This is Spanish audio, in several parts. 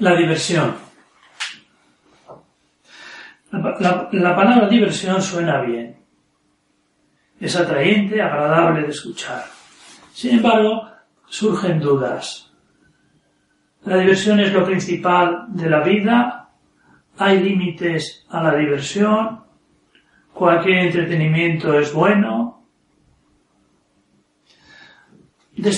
La diversión. La, la, palabra diversión suena bien. Es atrayente, agradable de escuchar. Sin embargo, surgen dudas. La diversión es lo principal de la vida. Hay límites a la diversión. Cualquier entretenimiento es bueno. De.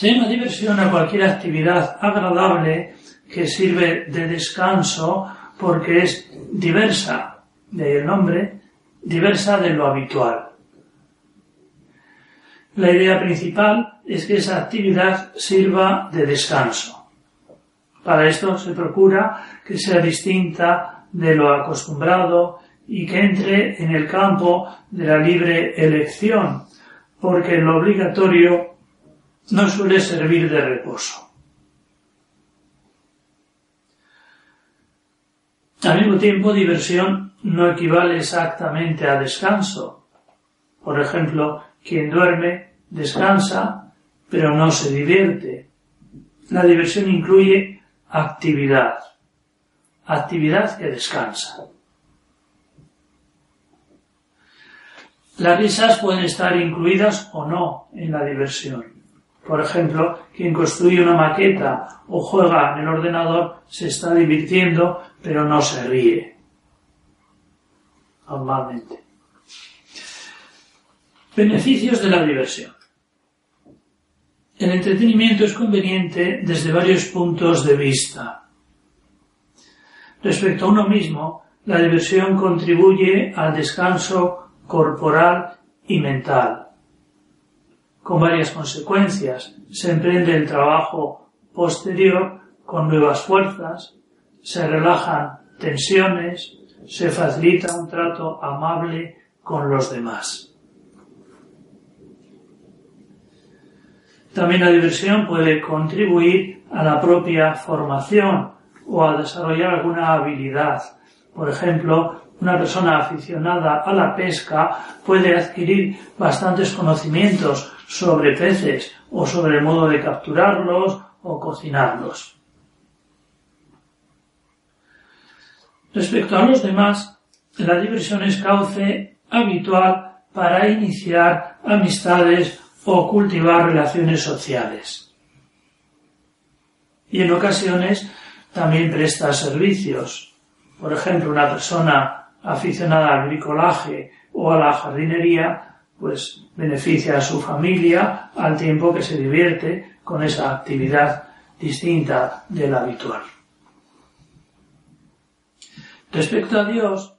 Llama diversión a cualquier actividad agradable que sirve de descanso porque es diversa, de el nombre, diversa de lo habitual. La idea principal es que esa actividad sirva de descanso. Para esto se procura que sea distinta de lo acostumbrado y que entre en el campo de la libre elección, porque lo obligatorio no suele servir de reposo. Al mismo tiempo, diversión no equivale exactamente a descanso. Por ejemplo, quien duerme descansa, pero no se divierte. La diversión incluye actividad, actividad que descansa. Las risas pueden estar incluidas o no en la diversión. Por ejemplo, quien construye una maqueta o juega en el ordenador se está divirtiendo, pero no se ríe. Normalmente. Beneficios de la diversión. El entretenimiento es conveniente desde varios puntos de vista. Respecto a uno mismo, la diversión contribuye al descanso corporal y mental con varias consecuencias. Se emprende el trabajo posterior con nuevas fuerzas, se relajan tensiones, se facilita un trato amable con los demás. También la diversión puede contribuir a la propia formación o a desarrollar alguna habilidad. Por ejemplo, una persona aficionada a la pesca puede adquirir bastantes conocimientos sobre peces o sobre el modo de capturarlos o cocinarlos. Respecto a los demás, la diversión es cauce habitual para iniciar amistades o cultivar relaciones sociales. Y en ocasiones también presta servicios. Por ejemplo, una persona aficionada al bricolaje o a la jardinería pues beneficia a su familia al tiempo que se divierte con esa actividad distinta de la habitual. Respecto a Dios,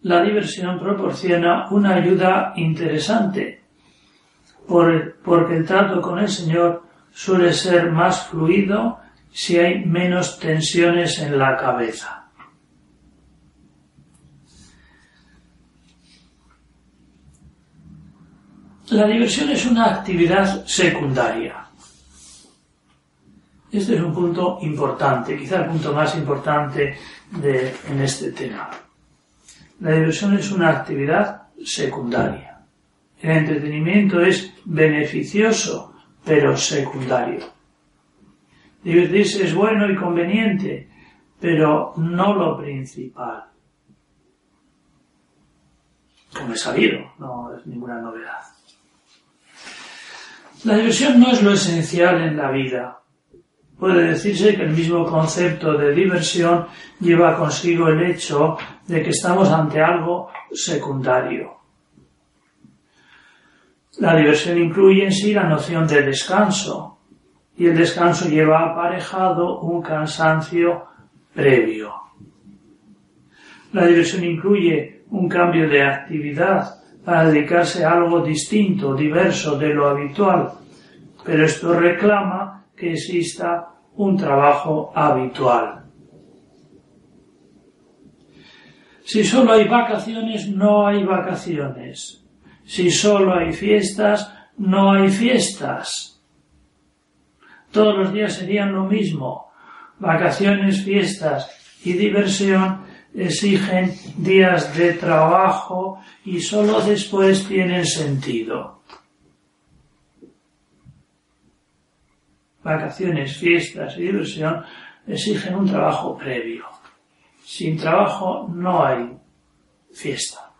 la diversión proporciona una ayuda interesante, porque el trato con el Señor suele ser más fluido si hay menos tensiones en la cabeza. La diversión es una actividad secundaria. Este es un punto importante, quizá el punto más importante de, en este tema. La diversión es una actividad secundaria. El entretenimiento es beneficioso, pero secundario. Divertirse es bueno y conveniente, pero no lo principal. Como he sabido, no es ninguna novedad. La diversión no es lo esencial en la vida. Puede decirse que el mismo concepto de diversión lleva consigo el hecho de que estamos ante algo secundario. La diversión incluye en sí la noción de descanso y el descanso lleva aparejado un cansancio previo. La diversión incluye un cambio de actividad para dedicarse a algo distinto, diverso de lo habitual, pero esto reclama que exista un trabajo habitual. Si solo hay vacaciones, no hay vacaciones. Si solo hay fiestas, no hay fiestas. Todos los días serían lo mismo. Vacaciones, fiestas y diversión exigen días de trabajo y sólo después tienen sentido. vacaciones, fiestas y diversión exigen un trabajo previo. Sin trabajo no hay fiesta.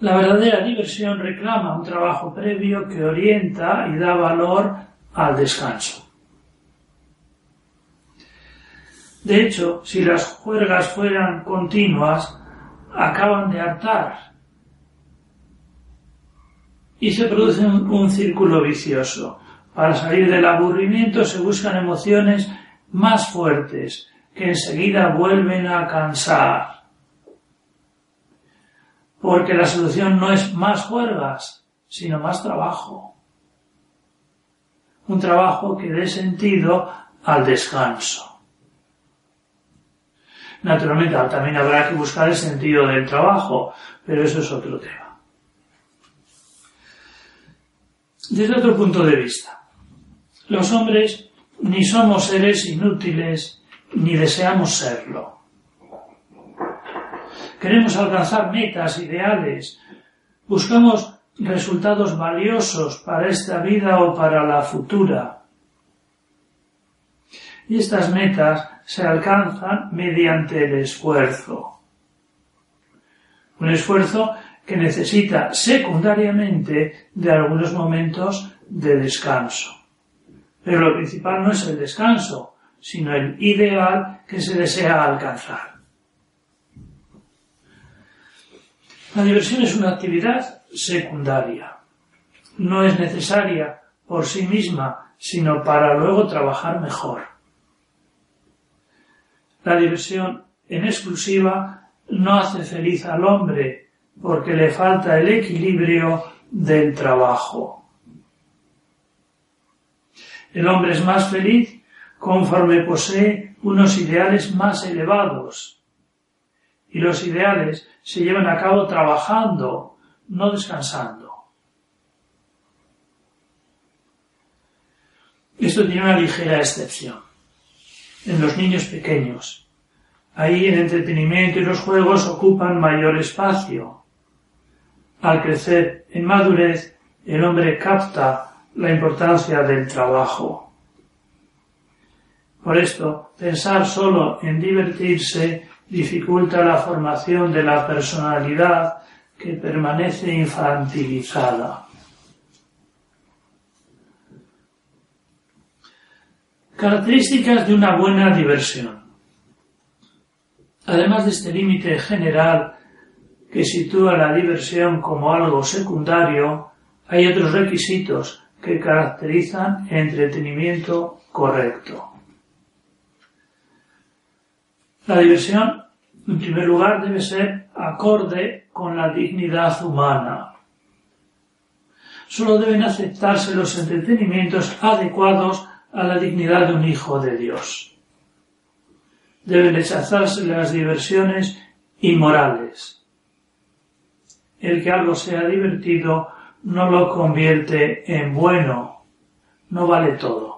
La verdadera diversión reclama un trabajo previo que orienta y da valor al descanso. De hecho, si las juergas fueran continuas, acaban de hartar y se produce un, círculo vicioso. Para salir del aburrimiento se buscan emociones más fuertes que enseguida vuelven a cansar. Porque la solución no es más juergas, sino más trabajo. Un trabajo que dé sentido al descanso. Naturalmente también habrá que buscar el sentido del trabajo, pero eso es otro tema. Desde otro punto de vista, los hombres ni somos seres inútiles ni deseamos serlo. Queremos alcanzar metas, ideales, buscamos resultados valiosos para esta vida o para la futura. Y estas metas se alcanzan mediante el esfuerzo. Un esfuerzo que necesita secundariamente de algunos momentos de descanso. Pero lo principal no es el descanso, sino el ideal que se desea alcanzar. La diversión es una actividad secundaria. No es necesaria por sí misma, sino para luego trabajar mejor. La diversión en exclusiva no hace feliz al hombre porque le falta el equilibrio del trabajo. El hombre es más feliz conforme posee unos ideales más elevados. Y los ideales se llevan a cabo trabajando, no descansando. Esto tiene una ligera excepción en los niños pequeños. Ahí el entretenimiento y los juegos ocupan mayor espacio. Al crecer en madurez, el hombre capta la importancia del trabajo. Por esto, pensar solo en divertirse dificulta la formación de la personalidad que permanece infantilizada. Características de una buena diversión. Además de este límite general que sitúa la diversión como algo secundario, hay otros requisitos que caracterizan el entretenimiento correcto. La diversión, en primer lugar, debe ser acorde con la dignidad humana. Solo deben aceptarse los entretenimientos adecuados a la dignidad de un hijo de Dios. Deben rechazarse las diversiones inmorales. El que algo sea divertido no lo convierte en bueno, no vale todo.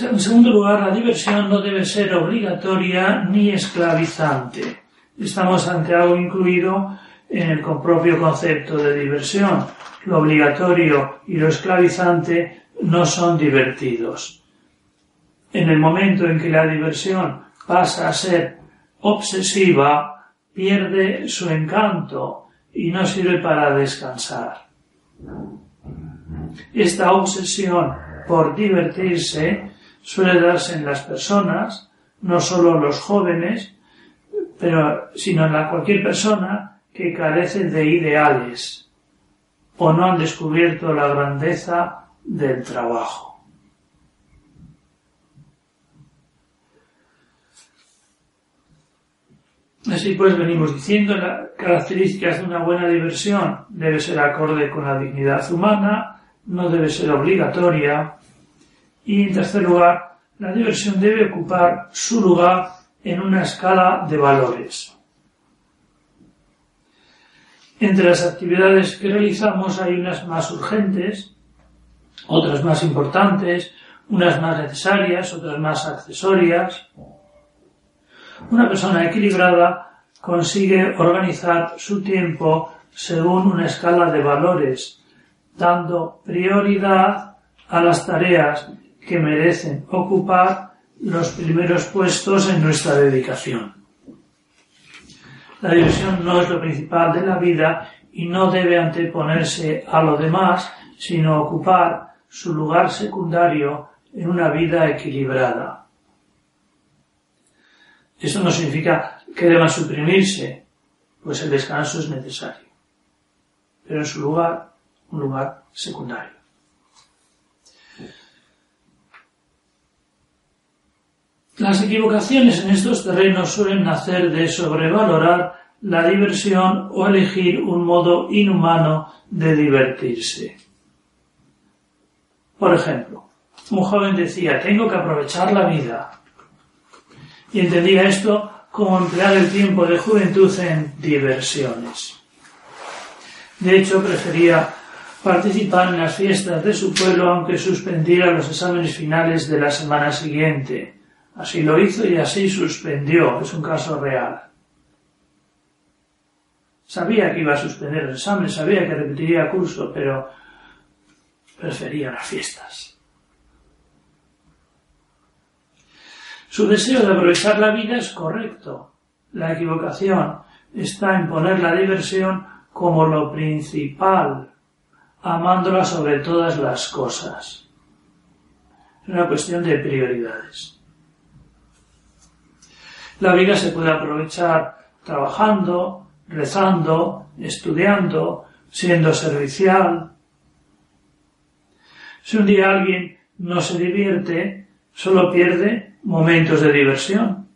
En segundo lugar, la diversión no debe ser obligatoria ni esclavizante. Estamos ante algo incluido en el propio concepto de diversión. Lo obligatorio y lo esclavizante no son divertidos. En el momento en que la diversión pasa a ser obsesiva, pierde su encanto y no sirve para descansar. Esta obsesión por divertirse suele darse en las personas, no solo los jóvenes, pero sino en la cualquier persona que carecen de ideales o no han descubierto la grandeza del trabajo. Así pues venimos diciendo las características de una buena diversión debe ser acorde con la dignidad humana, no debe ser obligatoria y en tercer lugar la diversión debe ocupar su lugar en una escala de valores. Entre las actividades que realizamos hay unas más urgentes, otras más importantes, unas más necesarias, otras más accesorias. Una persona equilibrada consigue organizar su tiempo según una escala de valores, dando prioridad a las tareas que merecen ocupar los primeros puestos en nuestra dedicación. La diversión no es lo principal de la vida y no debe anteponerse a lo demás, sino ocupar su lugar secundario en una vida equilibrada. Eso no significa que deban suprimirse, pues el descanso es necesario, pero en su lugar, un lugar secundario. Las equivocaciones en estos terrenos suelen nacer de sobrevalorar la diversión o elegir un modo inhumano de divertirse. Por ejemplo, un joven decía, tengo que aprovechar la vida. Y entendía esto como emplear el tiempo de juventud en diversiones. De hecho, prefería participar en las fiestas de su pueblo aunque suspendiera los exámenes finales de la semana siguiente Así lo hizo y así suspendió. Es un caso real. Sabía que iba a suspender el examen, sabía que repetiría curso, pero prefería las fiestas. Su deseo de aprovechar la vida es correcto. La equivocación está en poner la diversión como lo principal, amándola sobre todas las cosas. Es una cuestión de prioridades. La vida se puede aprovechar trabajando, rezando, estudiando, siendo servicial. Si un día alguien no se divierte, solo pierde momentos de diversión,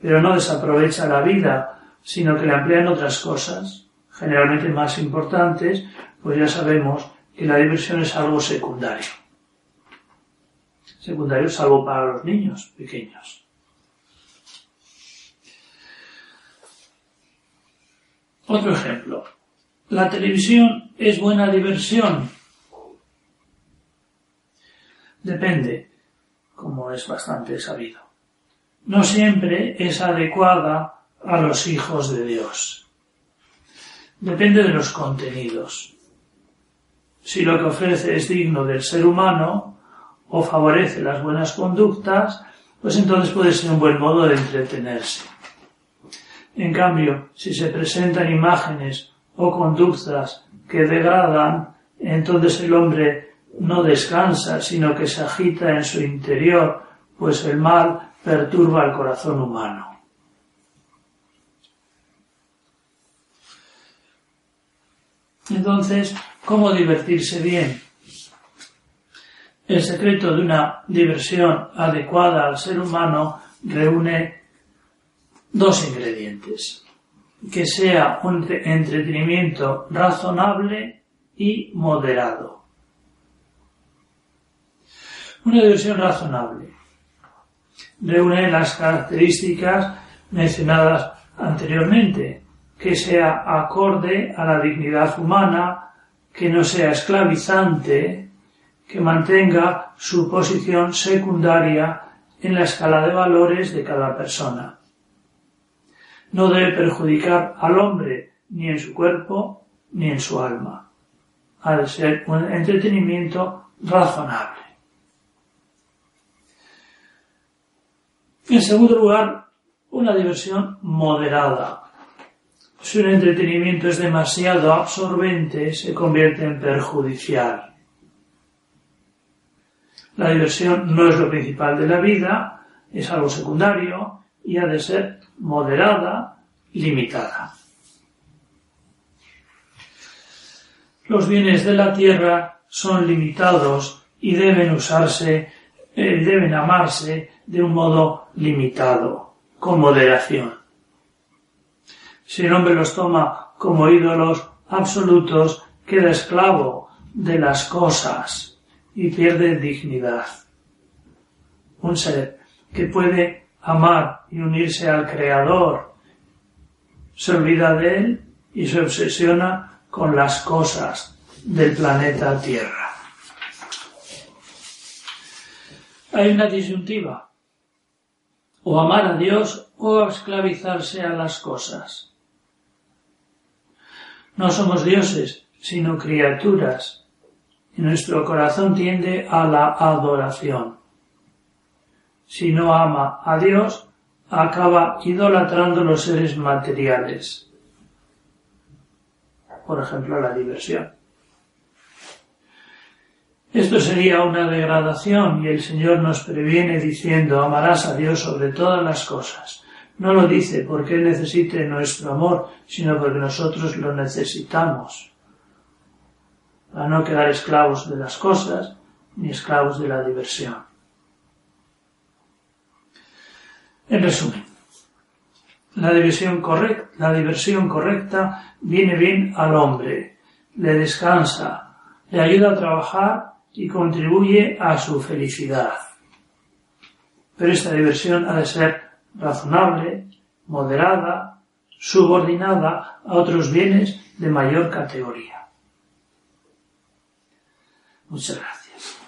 pero no desaprovecha la vida, sino que la emplea en otras cosas, generalmente más importantes, pues ya sabemos que la diversión es algo secundario. Secundario salvo para los niños pequeños. Otro ejemplo. La televisión es buena diversión. Depende, como es bastante sabido. No siempre es adecuada a los hijos de Dios. Depende de los contenidos. Si lo que ofrece es digno del ser humano o favorece las buenas conductas, pues entonces puede ser un buen modo de entretenerse. En cambio, si se presentan imágenes o conductas que degradan, entonces el hombre no descansa, sino que se agita en su interior, pues el mal perturba el corazón humano. Entonces, ¿cómo divertirse bien? El secreto de una diversión adecuada al ser humano reúne dos ingredientes. Que sea un entretenimiento razonable y moderado. Una diversión razonable. Reúne las características mencionadas anteriormente, que sea acorde a la dignidad humana, que no sea esclavizante, que mantenga su posición secundaria en la escala de valores de cada persona no debe perjudicar al hombre ni en su cuerpo ni en su alma. Ha de ser un entretenimiento razonable. En segundo lugar, una diversión moderada. Si un entretenimiento es demasiado absorbente, se convierte en perjudicial. La diversión no es lo principal de la vida, es algo secundario y ha de ser moderada, limitada. Los bienes de la tierra son limitados y deben usarse, eh, deben amarse de un modo limitado, con moderación. Si el hombre los toma como ídolos absolutos, queda esclavo de las cosas y pierde dignidad. Un ser que puede amar y unirse al Creador, se olvida de Él y se obsesiona con las cosas del planeta Tierra. Hay una disyuntiva, o amar a Dios o esclavizarse a las cosas. No somos dioses, sino criaturas, y nuestro corazón tiende a la adoración. Si no ama a Dios, acaba idolatrando los seres materiales. Por ejemplo, la diversión. Esto sería una degradación y el Señor nos previene diciendo amarás a Dios sobre todas las cosas. No lo dice porque Él necesite nuestro amor, sino porque nosotros lo necesitamos. Para no quedar esclavos de las cosas ni esclavos de la diversión. En resumen, la diversión, correcta, viene bien al hombre, le descansa, le ayuda a trabajar y contribuye a su felicidad. Pero esta diversión ha de ser razonable, moderada, subordinada a otros bienes de mayor categoría. Muchas gracias.